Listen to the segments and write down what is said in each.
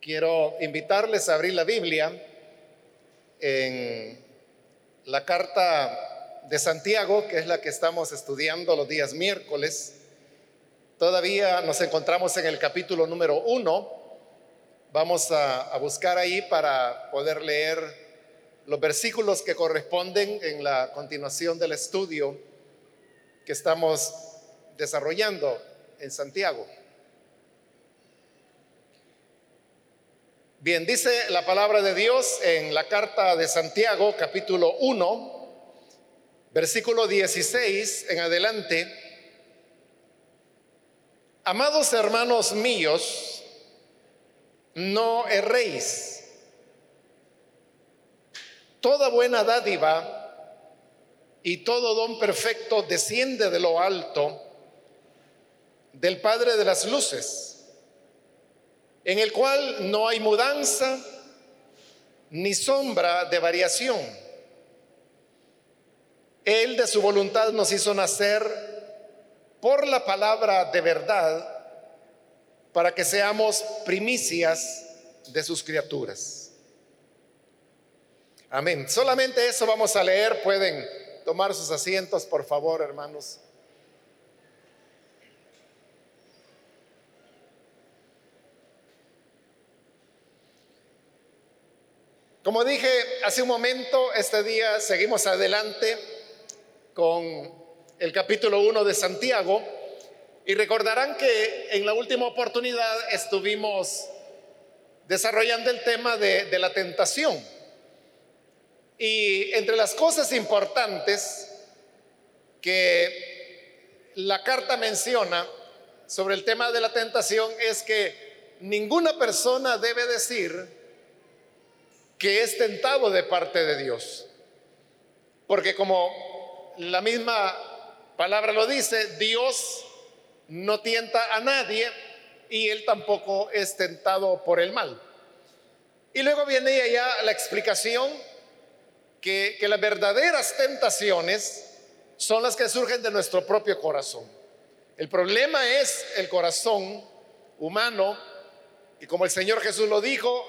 Quiero invitarles a abrir la Biblia en la carta de Santiago, que es la que estamos estudiando los días miércoles. Todavía nos encontramos en el capítulo número uno. Vamos a, buscar ahí para poder leer los versículos que corresponden en la continuación del estudio que estamos desarrollando en Santiago. Bien, dice la palabra de Dios en la carta de Santiago, capítulo 1, versículo 16 en adelante. Amados hermanos míos, no erréis. Toda buena dádiva y todo don perfecto desciende de lo alto, del Padre de las Luces en el cual no hay mudanza ni sombra de variación. Él de su voluntad nos hizo nacer por la palabra de verdad para que seamos primicias de sus criaturas. Amén. Solamente eso vamos a leer. Pueden tomar sus asientos, por favor, hermanos. Como dije hace un momento, este día seguimos adelante con el capítulo 1 de Santiago y recordarán que en la última oportunidad estuvimos desarrollando el tema de, de la tentación. Y entre las cosas importantes que la carta menciona sobre el tema de la tentación es que ninguna persona debe decir, que es tentado de parte de Dios. Porque como la misma palabra lo dice, Dios no tienta a nadie y él tampoco es tentado por el mal. Y luego viene ya la explicación que, que las verdaderas tentaciones son las que surgen de nuestro propio corazón. El problema es el corazón humano y como el Señor Jesús lo dijo,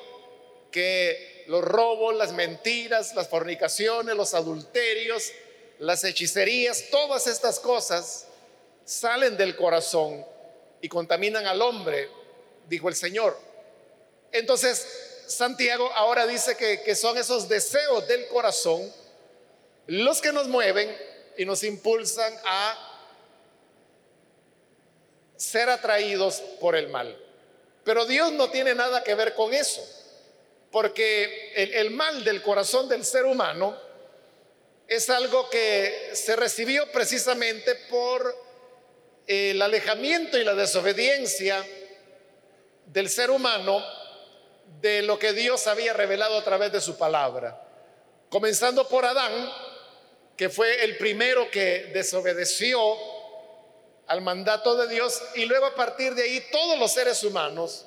que los robos, las mentiras, las fornicaciones, los adulterios, las hechicerías, todas estas cosas salen del corazón y contaminan al hombre, dijo el Señor. Entonces, Santiago ahora dice que, son esos deseos del corazón los que nos mueven y nos impulsan a ser atraídos por el mal. Pero Dios no tiene nada que ver con eso. Porque el, mal del corazón del ser humano es algo que se recibió precisamente por el alejamiento y la desobediencia del ser humano de lo que Dios había revelado a través de su palabra. Comenzando por Adán, que fue el primero que desobedeció al mandato de Dios, y luego a partir de ahí todos los seres humanos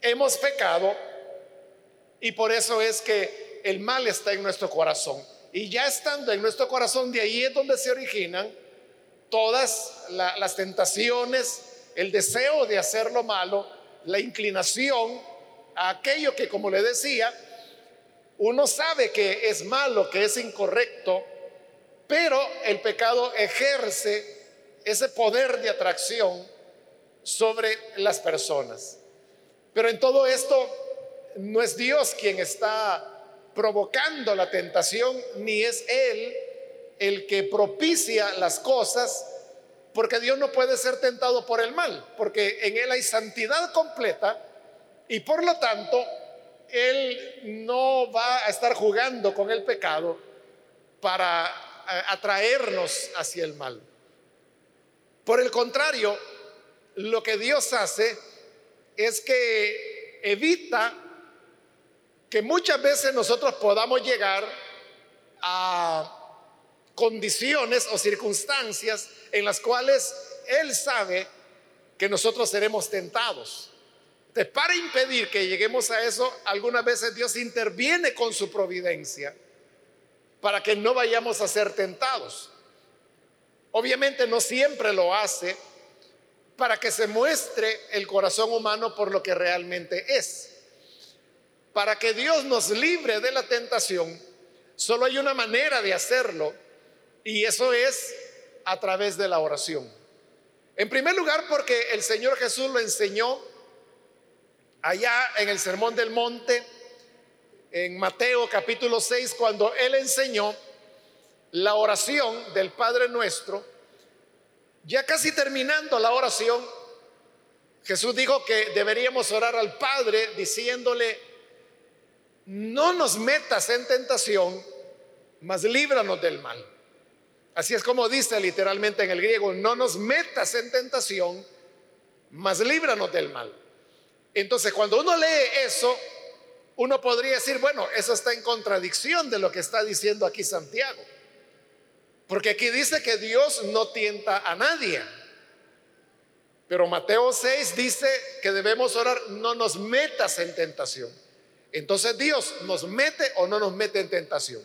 hemos pecado y por eso es que el mal está en nuestro corazón. Y ya estando en nuestro corazón, de ahí es donde se originan todas las tentaciones, el deseo de hacer lo malo, la inclinación a aquello que, como le decía, uno sabe que es malo, que es incorrecto, pero el pecado ejerce ese poder de atracción sobre las personas. Pero en todo esto no es Dios quien está provocando la tentación, ni es Él el que propicia las cosas, porque Dios no puede ser tentado por el mal, porque en Él hay santidad completa y por lo tanto Él no va a estar jugando con el pecado para eh, atraernos hacia el mal. Por el contrario, lo que Dios hace es que evita que muchas veces nosotros podamos llegar a condiciones o circunstancias en las cuales Él sabe que nosotros seremos tentados. Entonces, para impedir que lleguemos a eso, algunas veces Dios interviene con su providencia para que no vayamos a ser tentados. Obviamente no siempre lo hace para que se muestre el corazón humano por lo que realmente es. Para que Dios nos libre de la tentación, solo hay una manera de hacerlo y eso es a través de la oración. En primer lugar, porque el Señor Jesús lo enseñó allá en el Sermón del Monte, en Mateo capítulo 6, cuando Él enseñó la oración del Padre Nuestro, ya casi terminando la oración, Jesús dijo que deberíamos orar al Padre diciéndole, no nos metas en tentación, mas líbranos del mal. Así es como dice literalmente en el griego, no nos metas en tentación, mas líbranos del mal. Entonces, cuando uno lee eso, uno podría decir, bueno, eso está en contradicción de lo que está diciendo aquí Santiago. Porque aquí dice que Dios no tienta a nadie. Pero Mateo 6 dice que debemos orar, no nos metas en tentación. Entonces Dios nos mete o no nos mete en tentación.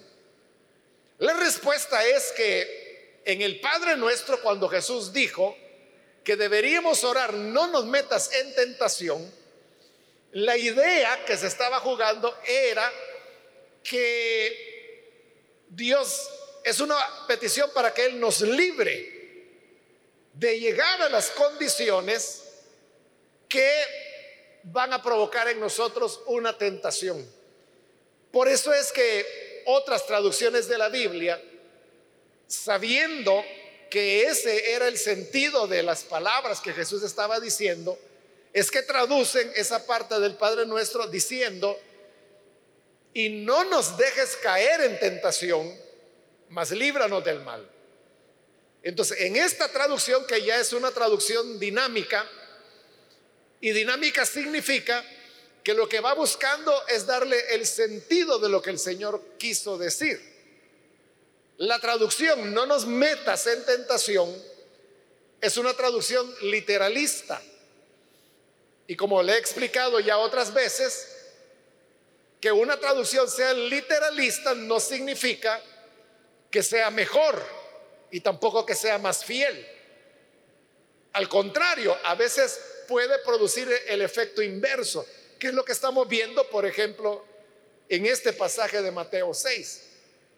La respuesta es que en el Padre nuestro, cuando Jesús dijo que deberíamos orar, no nos metas en tentación, la idea que se estaba jugando era que Dios es una petición para que Él nos libre de llegar a las condiciones que van a provocar en nosotros una tentación. Por eso es que otras traducciones de la Biblia, sabiendo que ese era el sentido de las palabras que Jesús estaba diciendo, es que traducen esa parte del Padre nuestro diciendo, y no nos dejes caer en tentación, mas líbranos del mal. Entonces, en esta traducción, que ya es una traducción dinámica, y dinámica significa que lo que va buscando es darle el sentido de lo que el Señor quiso decir. La traducción, no nos metas en tentación, es una traducción literalista. Y como le he explicado ya otras veces, que una traducción sea literalista no significa que sea mejor y tampoco que sea más fiel. Al contrario, a veces puede producir el efecto inverso, que es lo que estamos viendo, por ejemplo, en este pasaje de Mateo 6.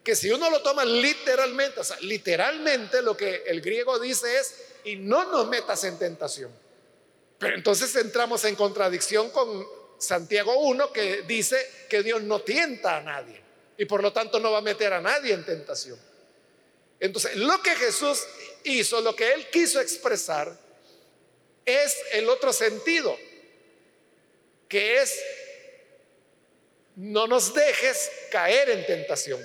Que si uno lo toma literalmente, o sea, literalmente lo que el griego dice es, y no nos metas en tentación. Pero entonces entramos en contradicción con Santiago 1 que dice que Dios no tienta a nadie y por lo tanto no va a meter a nadie en tentación. Entonces, lo que Jesús hizo, lo que él quiso expresar, es el otro sentido, que es, no nos dejes caer en tentación.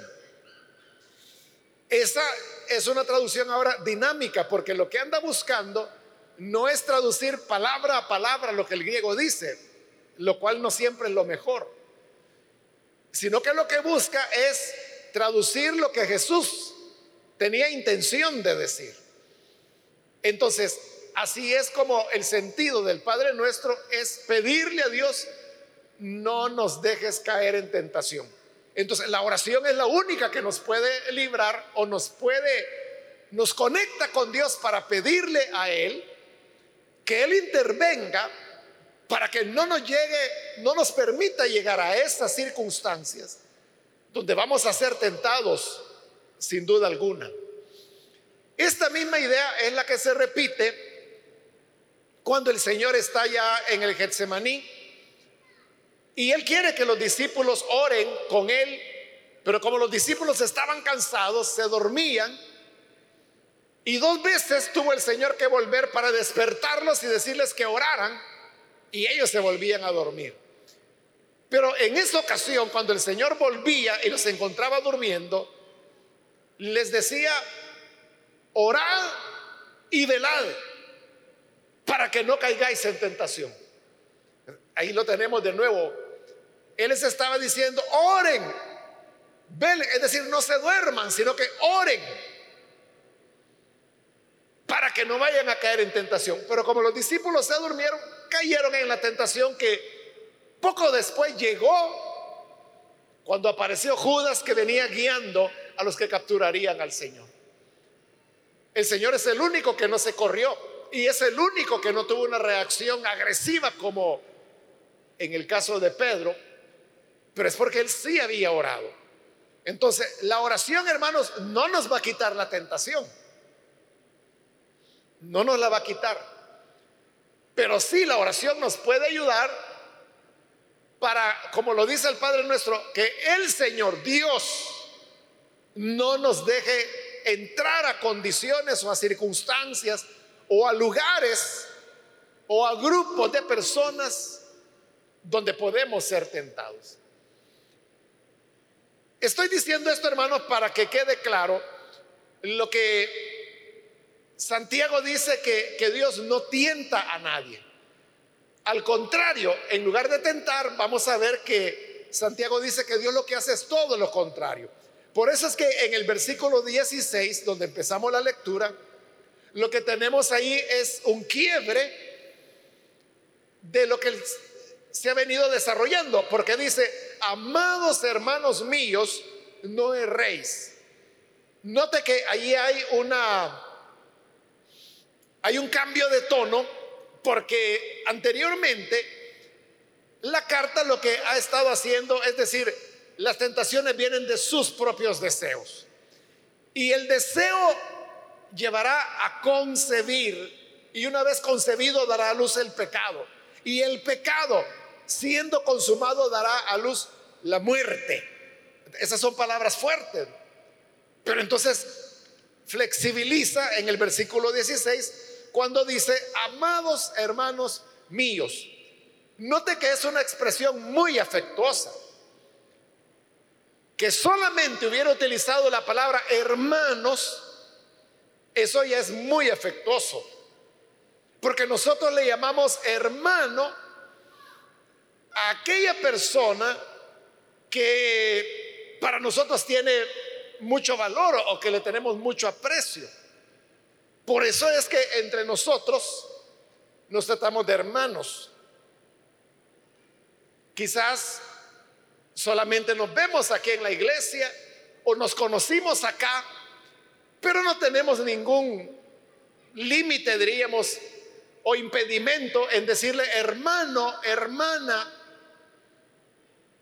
Esa es una traducción ahora dinámica, porque lo que anda buscando no es traducir palabra a palabra lo que el griego dice, lo cual no siempre es lo mejor, sino que lo que busca es traducir lo que Jesús tenía intención de decir. Entonces, así es como el sentido del Padre nuestro es pedirle a Dios, no nos dejes caer en tentación. Entonces, la oración es la única que nos puede librar o nos puede, nos conecta con Dios para pedirle a Él que Él intervenga para que no nos llegue, no nos permita llegar a estas circunstancias donde vamos a ser tentados sin duda alguna. Esta misma idea es la que se repite cuando el Señor está ya en el Getsemaní. Y Él quiere que los discípulos oren con Él, pero como los discípulos estaban cansados, se dormían. Y dos veces tuvo el Señor que volver para despertarlos y decirles que oraran y ellos se volvían a dormir. Pero en esa ocasión, cuando el Señor volvía y los encontraba durmiendo, les decía, orad y velad para que no caigáis en tentación. Ahí lo tenemos de nuevo. Él les estaba diciendo, oren, velen, es decir, no se duerman, sino que oren para que no vayan a caer en tentación. Pero como los discípulos se durmieron, cayeron en la tentación que poco después llegó cuando apareció Judas que venía guiando a los que capturarían al Señor. El Señor es el único que no se corrió y es el único que no tuvo una reacción agresiva como en el caso de Pedro, pero es porque él sí había orado. Entonces, la oración, hermanos, no nos va a quitar la tentación. No nos la va a quitar. Pero sí la oración nos puede ayudar para, como lo dice el Padre nuestro, que el Señor Dios no nos deje entrar a condiciones o a circunstancias o a lugares o a grupos de personas donde podemos ser tentados. Estoy diciendo esto, hermanos, para que quede claro lo que Santiago dice que, que Dios no tienta a nadie. Al contrario, en lugar de tentar, vamos a ver que Santiago dice que Dios lo que hace es todo lo contrario. Por eso es que en el versículo 16, donde empezamos la lectura, lo que tenemos ahí es un quiebre de lo que se ha venido desarrollando, porque dice, amados hermanos míos, no erréis. Note que ahí hay una hay un cambio de tono porque anteriormente la carta lo que ha estado haciendo es decir, las tentaciones vienen de sus propios deseos. Y el deseo llevará a concebir y una vez concebido dará a luz el pecado. Y el pecado siendo consumado dará a luz la muerte. Esas son palabras fuertes. Pero entonces flexibiliza en el versículo 16 cuando dice, amados hermanos míos. Note que es una expresión muy afectuosa. Que solamente hubiera utilizado la palabra hermanos, eso ya es muy afectuoso. Porque nosotros le llamamos hermano a aquella persona que para nosotros tiene mucho valor o que le tenemos mucho aprecio. Por eso es que entre nosotros nos tratamos de hermanos. Quizás solamente nos vemos aquí en la iglesia o nos conocimos acá, pero no tenemos ningún límite, diríamos, o impedimento en decirle hermano, hermana,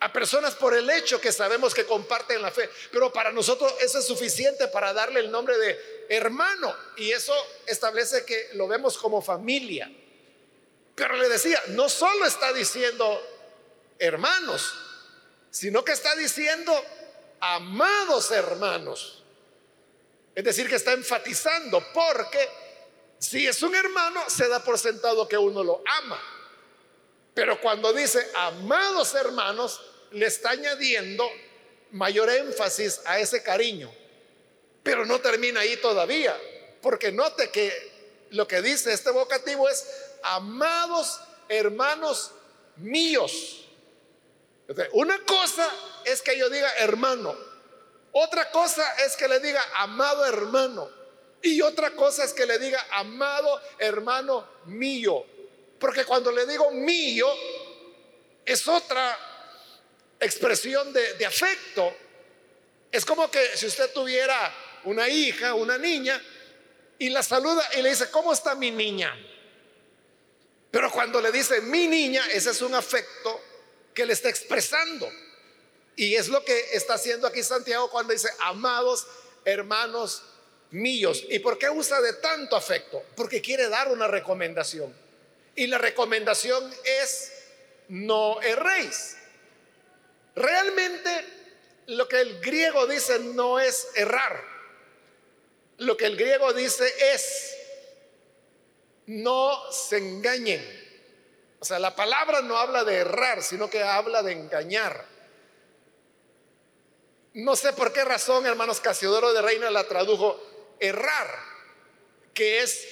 a personas por el hecho que sabemos que comparten la fe. Pero para nosotros eso es suficiente para darle el nombre de hermano. Y eso establece que lo vemos como familia. Pero le decía, no solo está diciendo hermanos, sino que está diciendo amados hermanos. Es decir, que está enfatizando, porque si es un hermano, se da por sentado que uno lo ama. Pero cuando dice amados hermanos, le está añadiendo mayor énfasis a ese cariño. Pero no termina ahí todavía, porque note que lo que dice este vocativo es, amados hermanos míos. Una cosa es que yo diga hermano, otra cosa es que le diga amado hermano, y otra cosa es que le diga amado hermano mío, porque cuando le digo mío, es otra expresión de, afecto. Es como que si usted tuviera una hija, una niña, y la saluda y le dice, ¿cómo está mi niña? Pero cuando le dice mi niña, ese es un afecto que le está expresando. Y es lo que está haciendo aquí Santiago cuando dice, amados hermanos míos. ¿Y por qué usa de tanto afecto? Porque quiere dar una recomendación. Y la recomendación es, no erréis. Realmente lo que el griego dice no es errar. Lo que el griego dice es no se engañen. O sea, la palabra no habla de errar, sino que habla de engañar. No sé por qué razón, hermanos, Casiodoro de Reina la tradujo errar, que es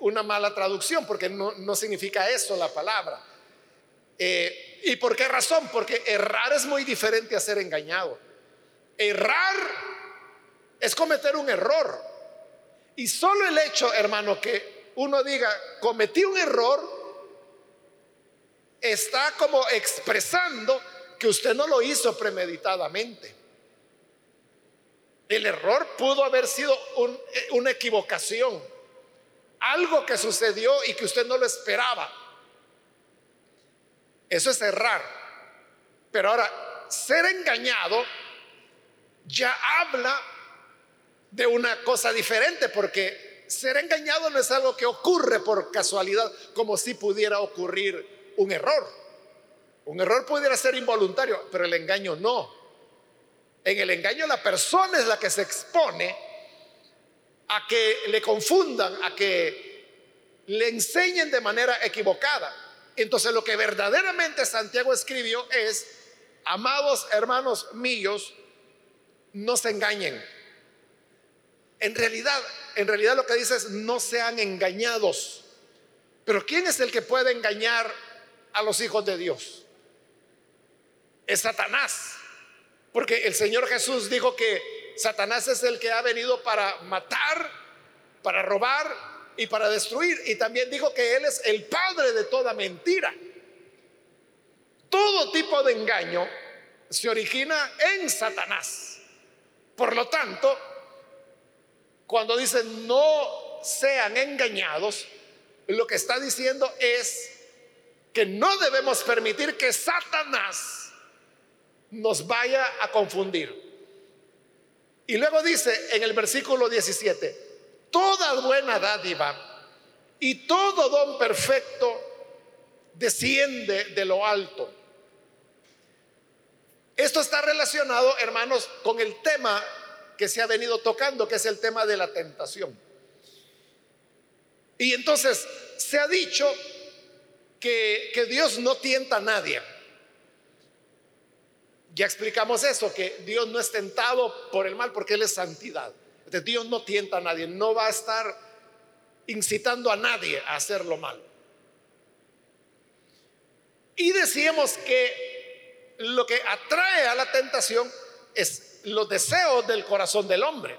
una mala traducción, porque no, no significa eso la palabra. Eh, ¿Y por qué razón? Porque errar es muy diferente a ser engañado. Errar es cometer un error. Y solo el hecho, hermano, que uno diga, cometí un error, está como expresando que usted no lo hizo premeditadamente. El error pudo haber sido una equivocación, algo que sucedió y que usted no lo esperaba. Eso es errar. Pero ahora, ser engañado ya habla de una cosa diferente, porque ser engañado no es algo que ocurre por casualidad, como si pudiera ocurrir un error. Un error pudiera ser involuntario, pero el engaño no. En el engaño la persona es la que se expone a que le confundan, a que le enseñen de manera equivocada. Entonces lo que verdaderamente Santiago escribió es, amados hermanos míos, no se engañen. En realidad, en realidad lo que dice es no sean engañados. Pero ¿quién es el que puede engañar a los hijos de Dios? Es Satanás. Porque el Señor Jesús dijo que Satanás es el que ha venido para matar, para robar y para destruir. Y también dijo que Él es el padre de toda mentira. Todo tipo de engaño se origina en Satanás. Por lo tanto, cuando dice no sean engañados, lo que está diciendo es que no debemos permitir que Satanás nos vaya a confundir. Y luego dice en el versículo 17, toda buena dádiva y todo don perfecto desciende de lo alto. Esto está relacionado, hermanos, con el tema que se ha venido tocando, que es el tema de la tentación. Y entonces se ha dicho que, que Dios no tienta a nadie. Ya explicamos eso, que Dios no es tentado por el mal porque Él es santidad. Dios no tienta a nadie, no va a estar incitando a nadie a hacer lo malo. Y decíamos que lo que atrae a la tentación es los deseos del corazón del hombre.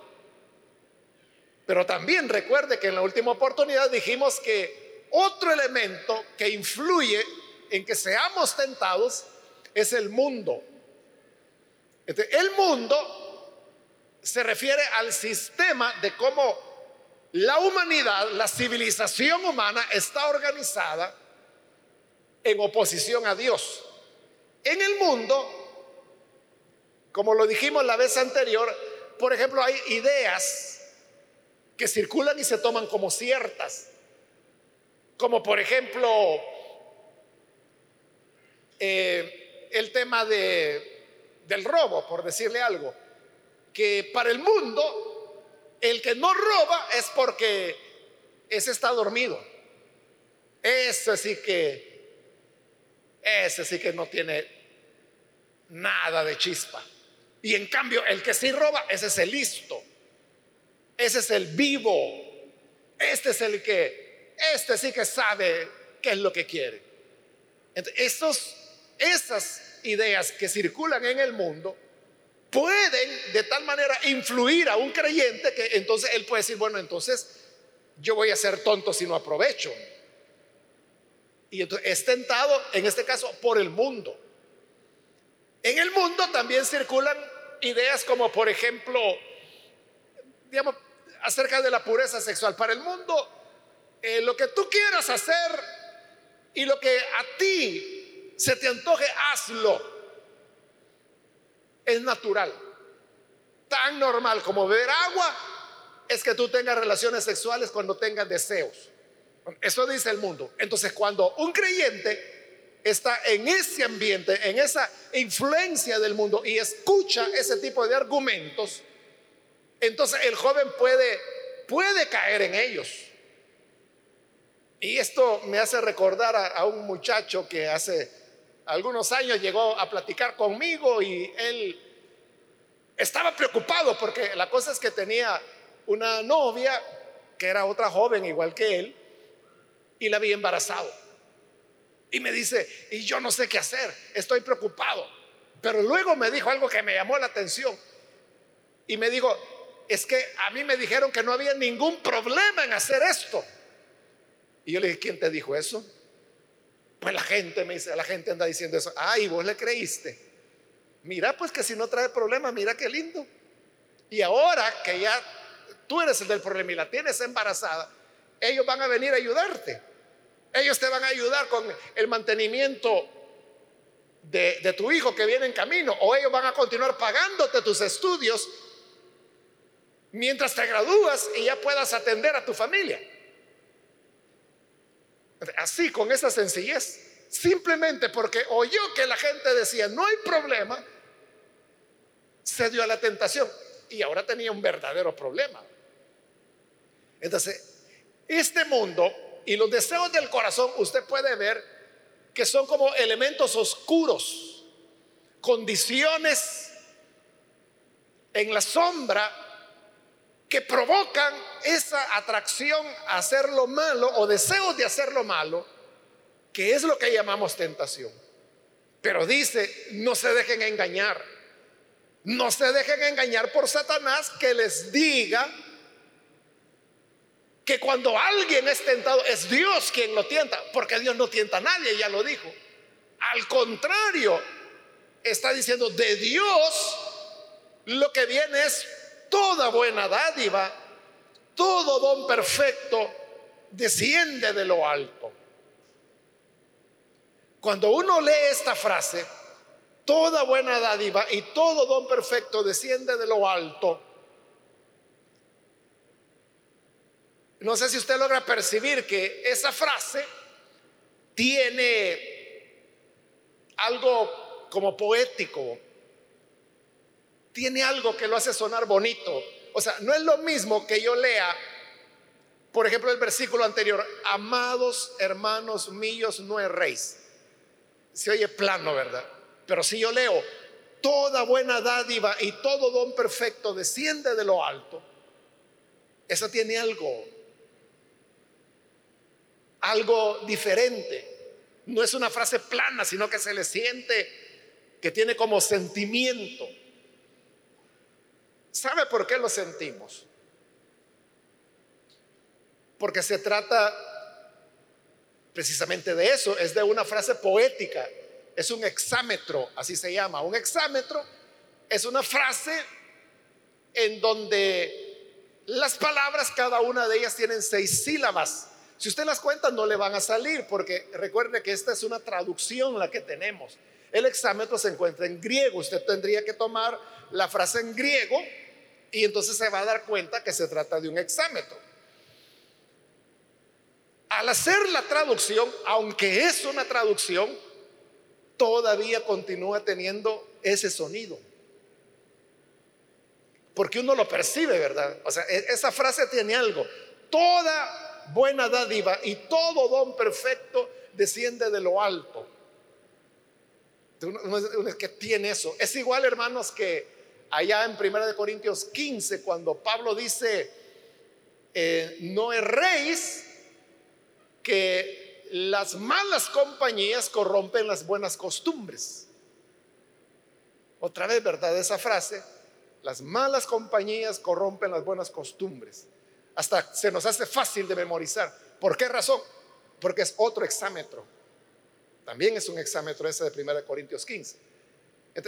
Pero también recuerde que en la última oportunidad dijimos que otro elemento que influye en que seamos tentados es el mundo. El mundo se refiere al sistema de cómo la humanidad, la civilización humana está organizada en oposición a Dios. En el mundo, como lo dijimos la vez anterior, por ejemplo, hay ideas que circulan y se toman como ciertas, como por ejemplo eh, el tema de del robo, por decirle algo, que para el mundo el que no roba es porque ese está dormido. Ese sí que, ese sí que no tiene nada de chispa. Y en cambio, el que sí roba, ese es el listo. Ese es el vivo. Este es el que, este sí que sabe qué es lo que quiere. Entonces, esas ideas que circulan en el mundo pueden de tal manera influir a un creyente que entonces él puede decir, bueno, entonces yo voy a ser tonto si no aprovecho. Y entonces es tentado, en este caso, por el mundo. En el mundo también circulan ideas como, por ejemplo, digamos, acerca de la pureza sexual. Para el mundo, eh, lo que tú quieras hacer y lo que a ti se te antoje, hazlo. Es natural. Tan normal como beber agua es que tú tengas relaciones sexuales cuando tengas deseos. Eso dice el mundo. Entonces, cuando un creyente está en ese ambiente, en esa influencia del mundo y escucha ese tipo de argumentos, entonces el joven puede puede caer en ellos. Y esto me hace recordar a, a un muchacho que hace algunos años llegó a platicar conmigo y él estaba preocupado porque la cosa es que tenía una novia que era otra joven igual que él y la había embarazado. Y me dice, y yo no sé qué hacer, estoy preocupado. Pero luego me dijo algo que me llamó la atención. Y me dijo, es que a mí me dijeron que no había ningún problema en hacer esto. Y yo le dije, ¿quién te dijo eso? Pues la gente me dice, la gente anda diciendo eso. Ay, vos le creíste. Mira, pues que si no trae problema, mira qué lindo. Y ahora que ya tú eres el del problema y la tienes embarazada, ellos van a venir a ayudarte. Ellos te van a ayudar con el mantenimiento de, de tu hijo que viene en camino, o ellos van a continuar pagándote tus estudios mientras te gradúas y ya puedas atender a tu familia. Así, con esa sencillez. Simplemente porque oyó que la gente decía, no hay problema, se dio a la tentación y ahora tenía un verdadero problema. Entonces, este mundo y los deseos del corazón, usted puede ver que son como elementos oscuros, condiciones en la sombra que provocan esa atracción a hacer lo malo o deseos de hacer lo malo, que es lo que llamamos tentación. Pero dice, no se dejen engañar. No se dejen engañar por Satanás que les diga que cuando alguien es tentado es Dios quien lo tienta, porque Dios no tienta a nadie, ya lo dijo. Al contrario, está diciendo de Dios lo que viene es toda buena dádiva, todo don perfecto desciende de lo alto. Cuando uno lee esta frase, toda buena dádiva y todo don perfecto desciende de lo alto, No sé si usted logra percibir que esa frase tiene algo como poético, tiene algo que lo hace sonar bonito. O sea, no es lo mismo que yo lea, por ejemplo, el versículo anterior, amados hermanos míos, no erréis. Se oye plano, ¿verdad? Pero si yo leo, toda buena dádiva y todo don perfecto desciende de lo alto, eso tiene algo algo diferente. No es una frase plana, sino que se le siente que tiene como sentimiento. ¿Sabe por qué lo sentimos? Porque se trata precisamente de eso, es de una frase poética, es un exámetro, así se llama. Un exámetro es una frase en donde las palabras, cada una de ellas tienen seis sílabas. Si usted las cuenta no le van a salir porque recuerde que esta es una traducción la que tenemos. El exámetro se encuentra en griego. Usted tendría que tomar la frase en griego y entonces se va a dar cuenta que se trata de un exámetro. Al hacer la traducción, aunque es una traducción, todavía continúa teniendo ese sonido. Porque uno lo percibe, ¿verdad? O sea, e-, esa frase tiene algo. Toda buena dádiva y todo don perfecto desciende de lo alto. que tiene eso. Es igual, hermanos, que allá en 1 Corintios 15, cuando Pablo dice, eh, no erréis que las malas compañías corrompen las buenas costumbres. Otra vez, ¿verdad? Esa frase, las malas compañías corrompen las buenas costumbres. Hasta se nos hace fácil de memorizar. ¿Por qué razón? Porque es otro exámetro. También es un exámetro ese de 1 Corintios 15.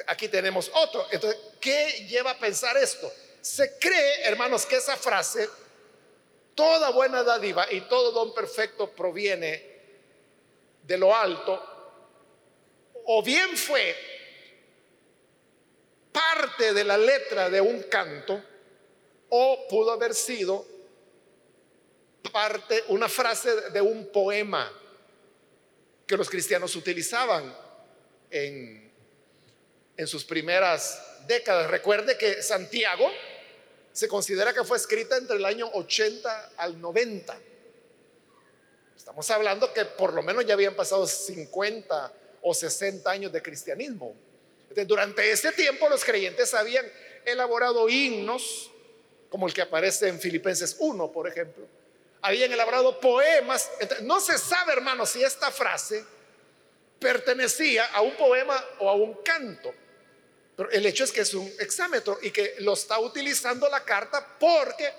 Aquí tenemos otro. Entonces, ¿qué lleva a pensar esto? Se cree, hermanos, que esa frase, toda buena dádiva y todo don perfecto proviene de lo alto, o bien fue parte de la letra de un canto, o pudo haber sido parte, una frase de un poema que los cristianos utilizaban en, en sus primeras décadas. Recuerde que Santiago se considera que fue escrita entre el año 80 al 90. Estamos hablando que por lo menos ya habían pasado 50 o 60 años de cristianismo. durante ese tiempo los creyentes habían elaborado himnos, como el que aparece en Filipenses 1, por ejemplo, habían elaborado poemas. no se sabe, hermano, si esta frase pertenecía a un poema o a un canto. Pero el hecho es que es un exámetro y que lo está utilizando la carta porque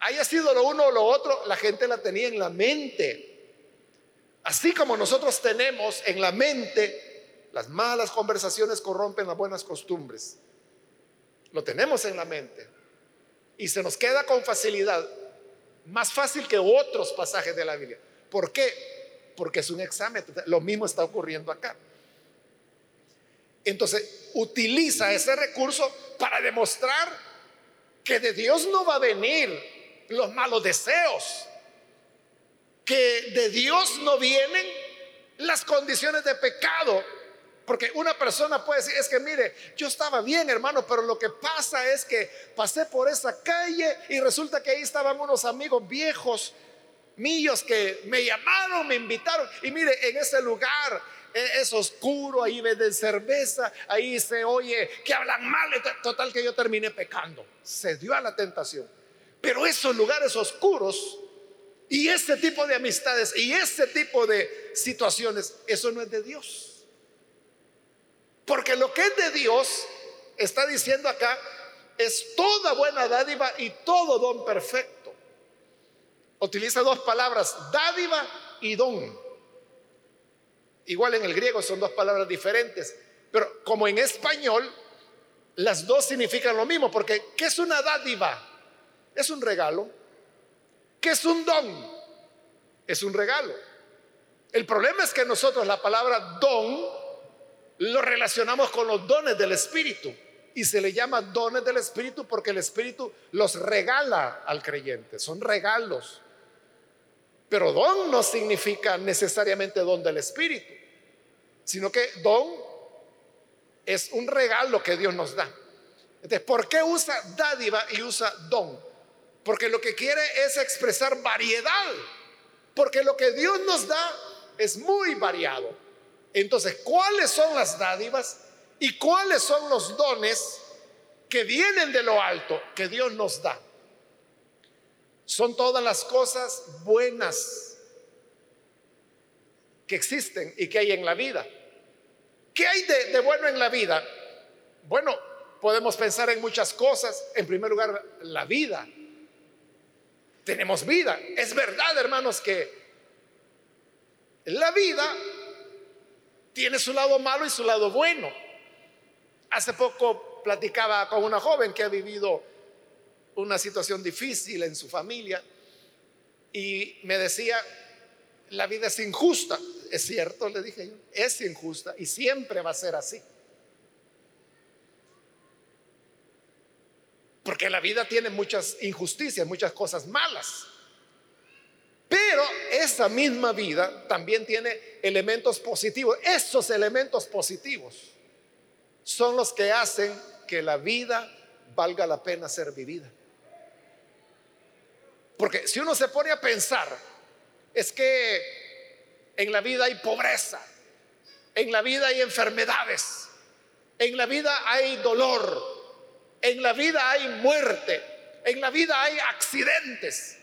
haya sido lo uno o lo otro, la gente la tenía en la mente. Así como nosotros tenemos en la mente las malas conversaciones corrompen las buenas costumbres. Lo tenemos en la mente. Y se nos queda con facilidad más fácil que otros pasajes de la Biblia. ¿Por qué? Porque es un examen. Lo mismo está ocurriendo acá. Entonces, utiliza ese recurso para demostrar que de Dios no va a venir los malos deseos, que de Dios no vienen las condiciones de pecado. Porque una persona puede decir, es que mire, yo estaba bien hermano, pero lo que pasa es que pasé por esa calle y resulta que ahí estaban unos amigos viejos míos que me llamaron, me invitaron. Y mire, en ese lugar es oscuro, ahí venden cerveza, ahí se oye que hablan mal, total que yo terminé pecando. Se dio a la tentación. Pero esos lugares oscuros y ese tipo de amistades y ese tipo de situaciones, eso no es de Dios. Porque lo que es de Dios, está diciendo acá, es toda buena dádiva y todo don perfecto. Utiliza dos palabras, dádiva y don. Igual en el griego son dos palabras diferentes, pero como en español, las dos significan lo mismo, porque ¿qué es una dádiva? Es un regalo. ¿Qué es un don? Es un regalo. El problema es que nosotros la palabra don lo relacionamos con los dones del Espíritu y se le llama dones del Espíritu porque el Espíritu los regala al creyente, son regalos. Pero don no significa necesariamente don del Espíritu, sino que don es un regalo que Dios nos da. Entonces, ¿por qué usa dádiva y usa don? Porque lo que quiere es expresar variedad. Porque lo que Dios nos da es muy variado. Entonces, ¿cuáles son las dádivas y cuáles son los dones que vienen de lo alto que Dios nos da? Son todas las cosas buenas que existen y que hay en la vida. ¿Qué hay de, bueno en la vida? Bueno, podemos pensar en muchas cosas. En primer lugar, la vida. Tenemos vida. Es verdad, hermanos, que la vida tiene su lado malo y su lado bueno. Hace poco platicaba con una joven que ha vivido una situación difícil en su familia y me decía, la vida es injusta. Es cierto, le dije yo, es injusta y siempre va a ser así. Porque la vida tiene muchas injusticias, muchas cosas malas. Pero esa misma vida también tiene elementos positivos. Esos elementos positivos son los que hacen que la vida valga la pena ser vivida. Porque si uno se pone a pensar, es que en la vida hay pobreza, en la vida hay enfermedades, en la vida hay dolor, en la vida hay muerte, en la vida hay accidentes,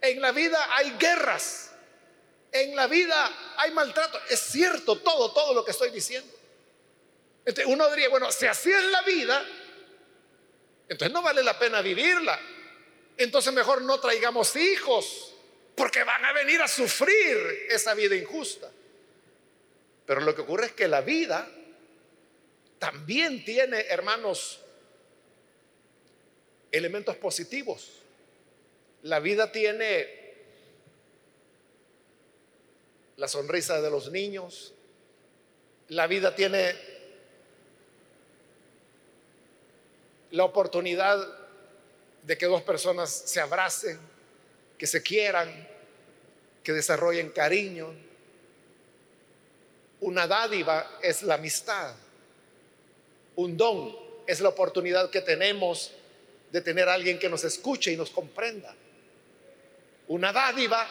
en la vida hay guerras, en la vida hay maltrato. Es cierto todo, todo lo que estoy diciendo. Entonces uno diría, bueno, si así es la vida, entonces no vale la pena vivirla entonces mejor no traigamos hijos, porque van a venir a sufrir esa vida injusta. Pero lo que ocurre es que la vida también tiene, hermanos, elementos positivos. La vida tiene la sonrisa de los niños, la vida tiene la oportunidad de que dos personas se abracen, que se quieran, que desarrollen cariño. Una dádiva es la amistad. Un don es la oportunidad que tenemos de tener a alguien que nos escuche y nos comprenda. Una dádiva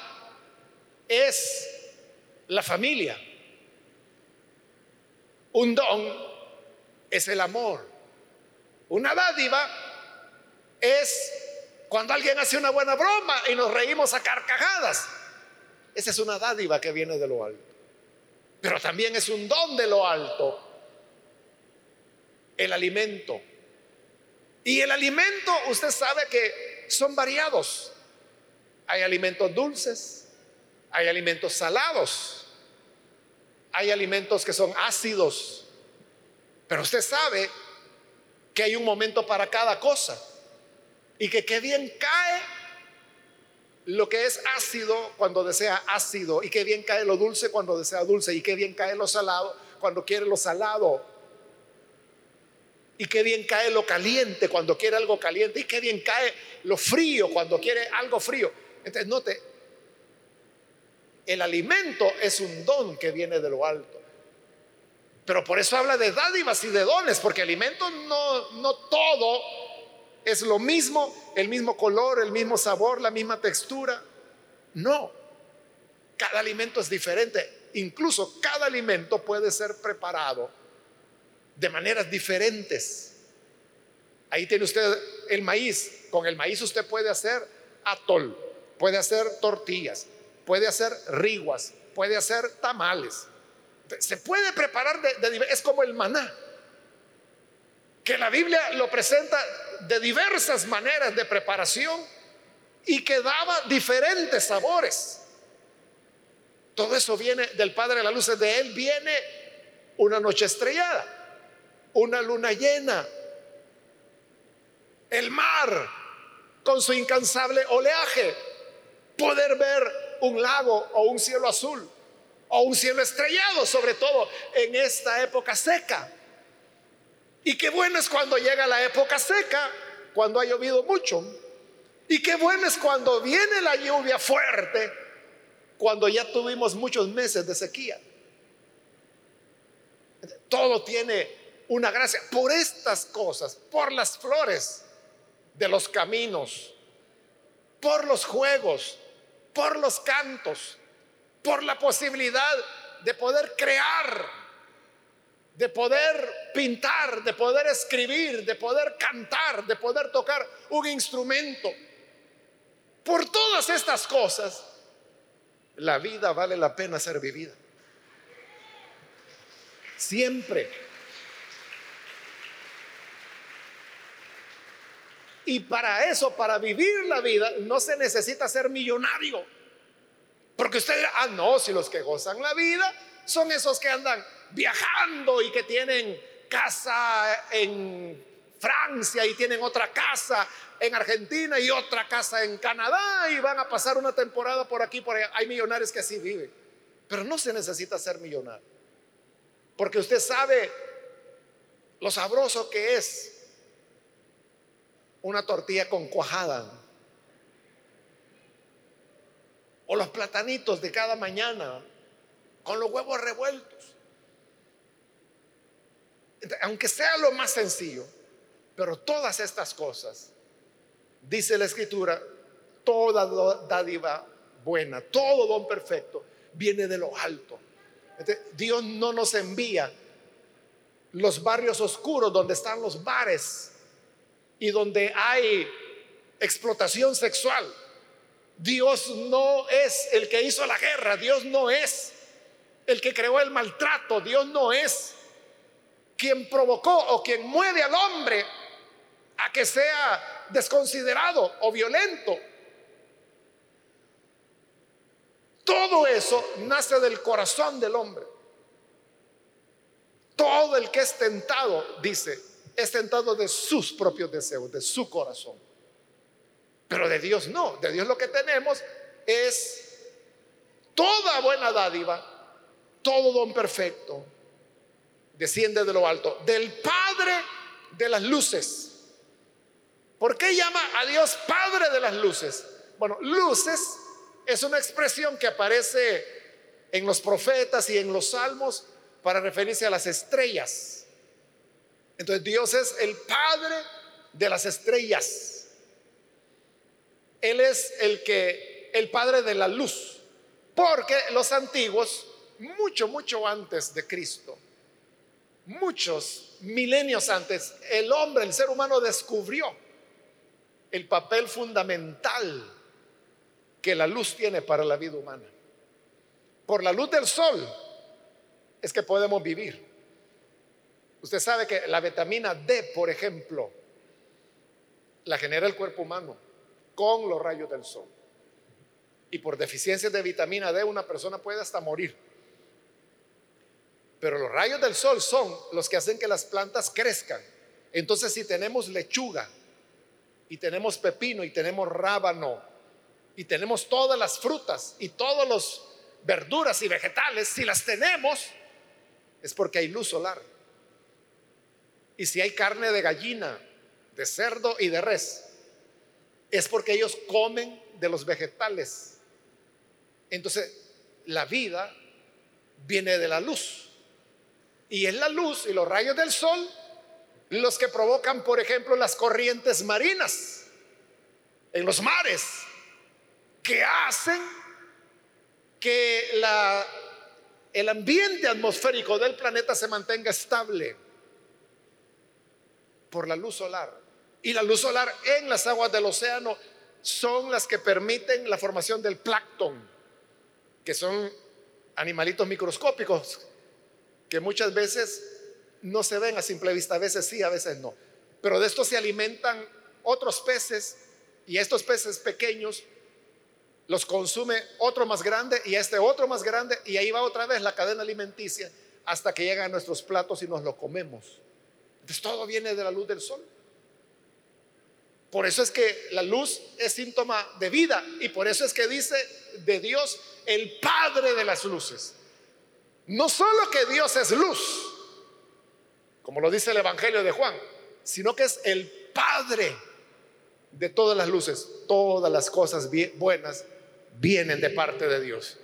es la familia. Un don es el amor. Una dádiva es cuando alguien hace una buena broma y nos reímos a carcajadas. Esa es una dádiva que viene de lo alto. Pero también es un don de lo alto. El alimento. Y el alimento, usted sabe que son variados. Hay alimentos dulces, hay alimentos salados, hay alimentos que son ácidos. Pero usted sabe que hay un momento para cada cosa. Y que qué bien cae lo que es ácido cuando desea ácido. Y qué bien cae lo dulce cuando desea dulce. Y qué bien cae lo salado cuando quiere lo salado. Y qué bien cae lo caliente cuando quiere algo caliente. Y qué bien cae lo frío cuando quiere algo frío. Entonces, note, el alimento es un don que viene de lo alto. Pero por eso habla de dádivas y de dones, porque alimento no, no todo es lo mismo, el mismo color, el mismo sabor, la misma textura. No, cada alimento es diferente. Incluso cada alimento puede ser preparado de maneras diferentes. Ahí tiene usted el maíz. Con el maíz usted puede hacer atol, puede hacer tortillas, puede hacer riguas, puede hacer tamales. Se puede preparar de, es como el maná, que la Biblia lo presenta de diversas maneras de preparación y que daba diferentes sabores. Todo eso viene del Padre de la Luz, de Él viene una noche estrellada, una luna llena, el mar con su incansable oleaje, poder ver un lago o un cielo azul o un cielo estrellado, sobre todo en esta época seca. Y qué bueno es cuando llega la época seca, cuando ha llovido mucho. Y qué bueno es cuando viene la lluvia fuerte, cuando ya tuvimos muchos meses de sequía. Todo tiene una gracia. Por estas cosas, por las flores de los caminos, por los juegos, por los cantos, por la posibilidad de poder crear, de poder pintar, de poder escribir, de poder cantar, de poder tocar un instrumento. Por todas estas cosas, la vida vale la pena ser vivida. Siempre. Y para eso, para vivir la vida, no se necesita ser millonario. Porque usted dirá, ah, no, si los que gozan la vida son esos que andan viajando y que tienen casa en Francia y tienen otra casa en Argentina y otra casa en Canadá y van a pasar una temporada por aquí, por allá. Hay millonarios que así viven. Pero no se necesita ser millonario. Porque usted sabe lo sabroso que es una tortilla con cuajada o los platanitos de cada mañana con los huevos revueltos. Aunque sea lo más sencillo, pero todas estas cosas, dice la escritura, toda dádiva buena, todo don perfecto, viene de lo alto. Dios no nos envía los barrios oscuros donde están los bares y donde hay explotación sexual. Dios no es el que hizo la guerra, Dios no es el que creó el maltrato, Dios no es quien provocó o quien mueve al hombre a que sea desconsiderado o violento. Todo eso nace del corazón del hombre. Todo el que es tentado, dice, es tentado de sus propios deseos, de su corazón. Pero de Dios no. De Dios lo que tenemos es toda buena dádiva, todo don perfecto, desciende de lo alto, del Padre de las luces. ¿Por qué llama a Dios Padre de las luces? Bueno, luces es una expresión que aparece en los profetas y en los salmos para referirse a las estrellas. Entonces Dios es el Padre de las estrellas. Él es el que, el padre de la luz. Porque los antiguos, mucho, mucho antes de Cristo, muchos milenios antes, el hombre, el ser humano descubrió el papel fundamental que la luz tiene para la vida humana. Por la luz del sol es que podemos vivir. Usted sabe que la vitamina D, por ejemplo, la genera el cuerpo humano con los rayos del sol. Y por deficiencia de vitamina D una persona puede hasta morir. Pero los rayos del sol son los que hacen que las plantas crezcan. Entonces si tenemos lechuga y tenemos pepino y tenemos rábano y tenemos todas las frutas y todas las verduras y vegetales, si las tenemos es porque hay luz solar. y si hay carne de gallina, de cerdo y de res, es porque ellos comen de los vegetales. Entonces, la vida viene de la luz. Y es la luz y los rayos del sol los que provocan, por ejemplo, las corrientes marinas en los mares, que hacen que el ambiente atmosférico del planeta se mantenga estable por la luz solar. Y la luz solar en las aguas del océano son las que permiten la formación del plancton, que son animalitos microscópicos que muchas veces no se ven a simple vista, a veces sí, a veces no. Pero de esto se alimentan otros peces y estos peces pequeños los consume otro más grande y este otro más grande y ahí va otra vez la cadena alimenticia hasta que llega a nuestros platos y nos lo comemos. Entonces todo viene de la luz del sol. Por eso es que la luz es síntoma de vida y por eso es que dice de Dios el Padre de las luces. No solo que Dios es luz, como lo dice el Evangelio de Juan, sino que es el Padre de todas las luces. Todas las cosas buenas vienen de parte de Dios.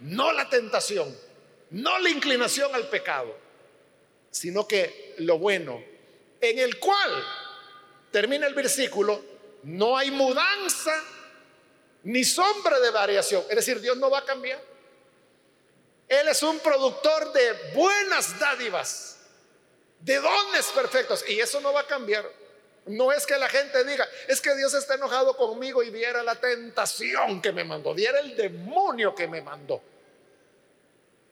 No la tentación, no la inclinación al pecado, sino que lo bueno, en el cual, termina el versículo, no hay mudanza ni sombra de variación. Es decir, Dios no va a cambiar. Él es un productor de buenas dádivas, de dones perfectos, y eso no va a cambiar. No es que la gente diga, es que Dios está enojado conmigo y viera la tentación que me mandó, viera el demonio que me mandó.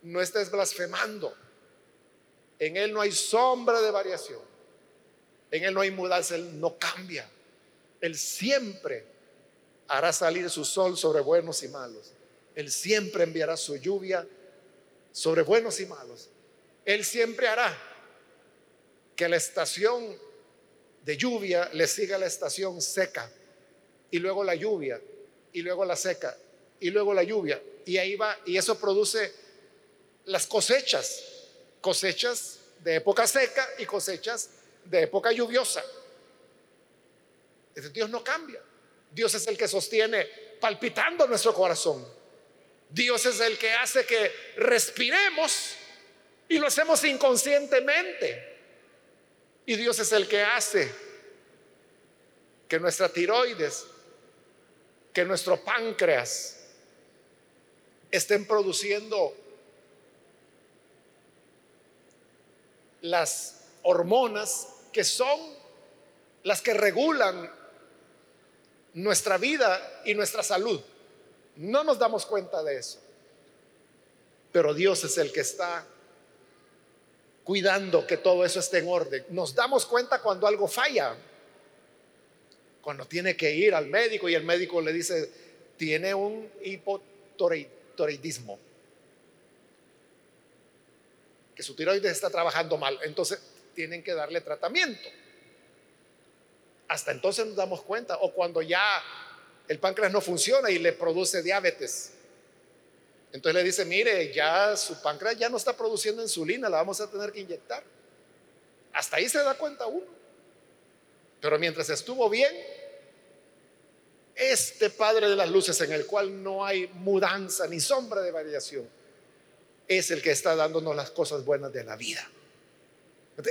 No estés blasfemando. En Él no hay sombra de variación. En Él no hay mudanza, Él no cambia. Él siempre hará salir su sol sobre buenos y malos. Él siempre enviará su lluvia sobre buenos y malos. Él siempre hará que la estación de lluvia le siga la estación seca y luego la lluvia y luego la seca y luego la lluvia y ahí va y eso produce las cosechas, cosechas de época seca y cosechas de época lluviosa. Dios no cambia. Dios es el que sostiene palpitando nuestro corazón. Dios es el que hace que respiremos y lo hacemos inconscientemente. Y Dios es el que hace que nuestra tiroides, que nuestro páncreas estén produciendo las hormonas que son las que regulan nuestra vida y nuestra salud. No nos damos cuenta de eso. Pero Dios es el que está cuidando que todo eso esté en orden. Nos damos cuenta cuando algo falla. Cuando tiene que ir al médico y el médico le dice, tiene un hipotiroidismo. Que su tiroides está trabajando mal. Entonces tienen que darle tratamiento. Hasta entonces nos damos cuenta. O cuando ya el páncreas no funciona y le produce diabetes. Entonces le dice, mire, ya su páncreas ya no está produciendo insulina, la vamos a tener que inyectar. Hasta ahí se da cuenta uno. Pero mientras estuvo bien, este Padre de las Luces en el cual no hay mudanza ni sombra de variación, es el que está dándonos las cosas buenas de la vida.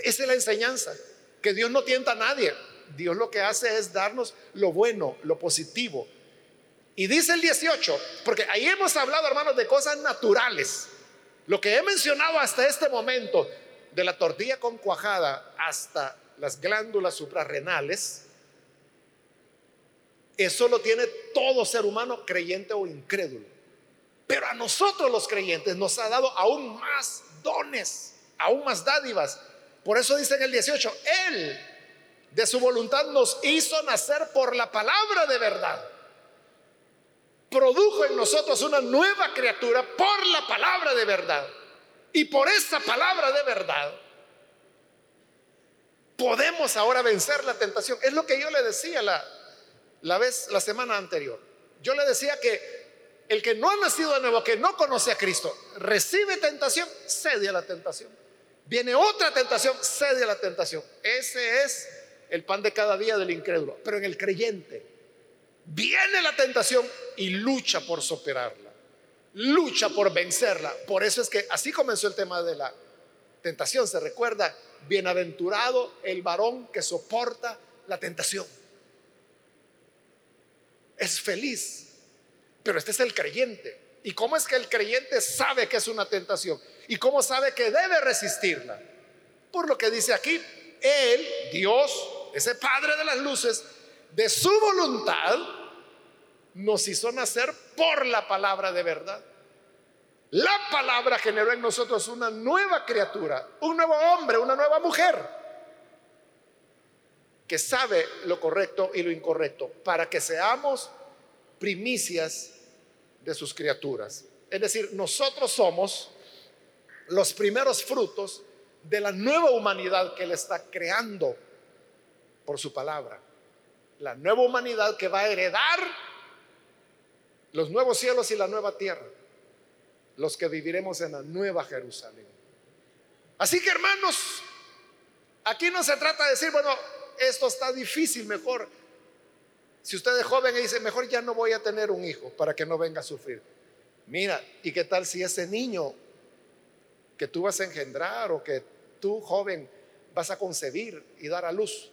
Esa es la enseñanza, que Dios no tienta a nadie. Dios lo que hace es darnos lo bueno, lo positivo. Y dice el 18, porque ahí hemos hablado, hermanos, de cosas naturales. Lo que he mencionado hasta este momento, de la tortilla con cuajada hasta las glándulas suprarrenales, eso lo tiene todo ser humano, creyente o incrédulo. Pero a nosotros los creyentes nos ha dado aún más dones, aún más dádivas. Por eso dice en el 18, Él de su voluntad nos hizo nacer por la palabra de verdad. Produjo en nosotros una nueva criatura por la palabra de verdad. Y por esa palabra de verdad podemos ahora vencer la tentación. Es lo que yo le decía la, la vez, la semana anterior. Yo le decía que el que no ha nacido de nuevo, que no conoce a Cristo, recibe tentación, cede a la tentación. Viene otra tentación, cede a la tentación. Ese es el pan de cada día del incrédulo. Pero en el creyente viene la tentación y lucha por superarla. Lucha por vencerla. Por eso es que así comenzó el tema de la tentación. Se recuerda, bienaventurado el varón que soporta la tentación. Es feliz. Pero este es el creyente. ¿Y cómo es que el creyente sabe que es una tentación? ¿Y cómo sabe que debe resistirla? Por lo que dice aquí, Él, Dios, ese Padre de las luces, de su voluntad, nos hizo nacer por la palabra de verdad. La palabra generó en nosotros una nueva criatura, un nuevo hombre, una nueva mujer, que sabe lo correcto y lo incorrecto, para que seamos primicias de sus criaturas. Es decir, nosotros somos los primeros frutos de la nueva humanidad que Él está creando por su palabra. La nueva humanidad que va a heredar los nuevos cielos y la nueva tierra, los que viviremos en la nueva Jerusalén. Así que hermanos, aquí no se trata de decir, bueno, esto está difícil, mejor. Si usted es joven y dice, mejor ya no voy a tener un hijo para que no venga a sufrir. Mira, ¿y qué tal si ese niño que tú vas a engendrar o que tú joven vas a concebir y dar a luz?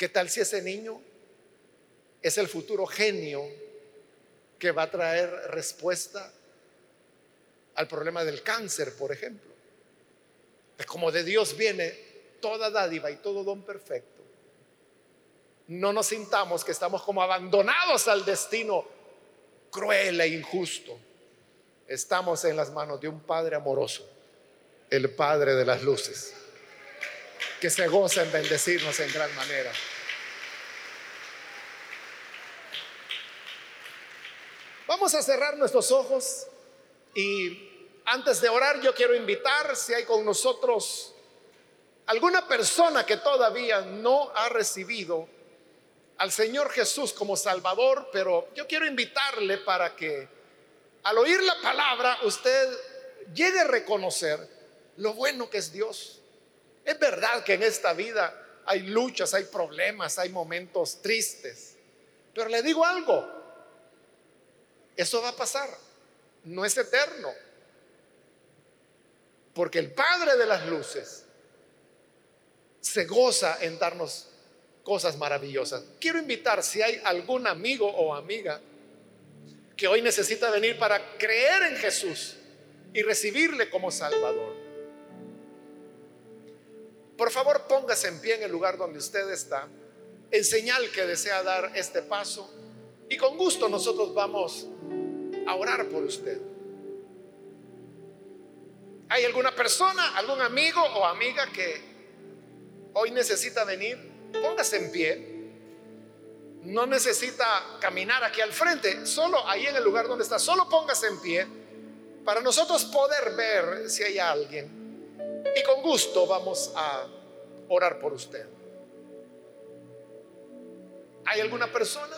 ¿Qué tal si ese niño es el futuro genio que va a traer respuesta al problema del cáncer, por ejemplo? Como de Dios viene toda dádiva y todo don perfecto. No nos sintamos que estamos como abandonados al destino cruel e injusto. Estamos en las manos de un Padre amoroso, el Padre de las luces que se goza en bendecirnos en gran manera. Vamos a cerrar nuestros ojos y antes de orar yo quiero invitar si hay con nosotros alguna persona que todavía no ha recibido al Señor Jesús como Salvador, pero yo quiero invitarle para que al oír la palabra usted llegue a reconocer lo bueno que es Dios. Es verdad que en esta vida hay luchas, hay problemas, hay momentos tristes. Pero le digo algo, eso va a pasar, no es eterno. Porque el Padre de las Luces se goza en darnos cosas maravillosas. Quiero invitar si hay algún amigo o amiga que hoy necesita venir para creer en Jesús y recibirle como Salvador. Por favor, póngase en pie en el lugar donde usted está, en señal que desea dar este paso, y con gusto nosotros vamos orar por usted. ¿Hay alguna persona, algún amigo o amiga que hoy necesita venir? Póngase en pie. No necesita caminar aquí al frente, solo ahí en el lugar donde está, solo póngase en pie para nosotros poder ver si hay alguien y con gusto vamos a orar por usted. ¿Hay alguna persona?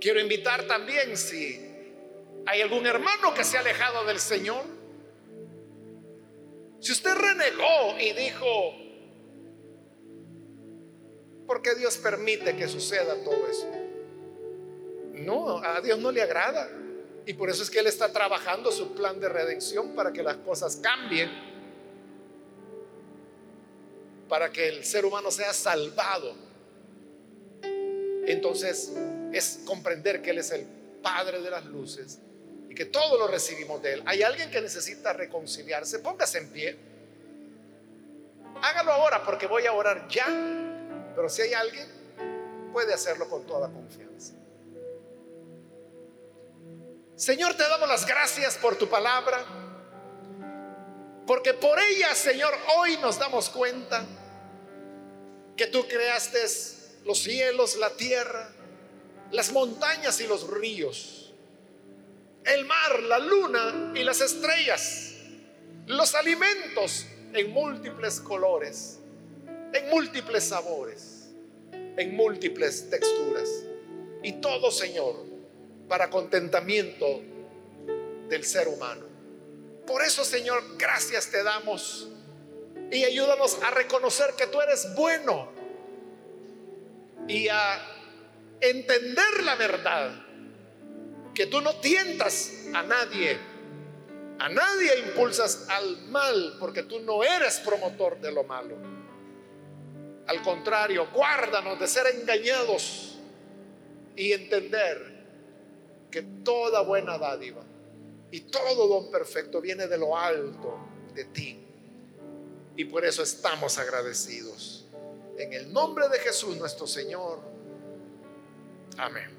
Quiero invitar también si hay algún hermano que se ha alejado del Señor. Si usted renegó y dijo, ¿por qué Dios permite que suceda todo eso? No, a Dios no le agrada. Y por eso es que Él está trabajando su plan de redención para que las cosas cambien, para que el ser humano sea salvado. Entonces es comprender que Él es el Padre de las luces y que todo lo recibimos de Él. Hay alguien que necesita reconciliarse, póngase en pie. Hágalo ahora porque voy a orar ya. Pero si hay alguien, puede hacerlo con toda confianza. Señor, te damos las gracias por tu palabra, porque por ella, Señor, hoy nos damos cuenta que tú creaste los cielos, la tierra, las montañas y los ríos, el mar, la luna y las estrellas, los alimentos en múltiples colores, en múltiples sabores, en múltiples texturas. Y todo, Señor, para contentamiento del ser humano. Por eso, Señor, gracias te damos y ayúdanos a reconocer que tú eres bueno y a entender la verdad, que tú no tientas a nadie, a nadie impulsas al mal, porque tú no eres promotor de lo malo. Al contrario, guárdanos de ser engañados y entender que toda buena dádiva y todo don perfecto viene de lo alto de ti. Y por eso estamos agradecidos. En el nombre de Jesús nuestro Señor. Amén.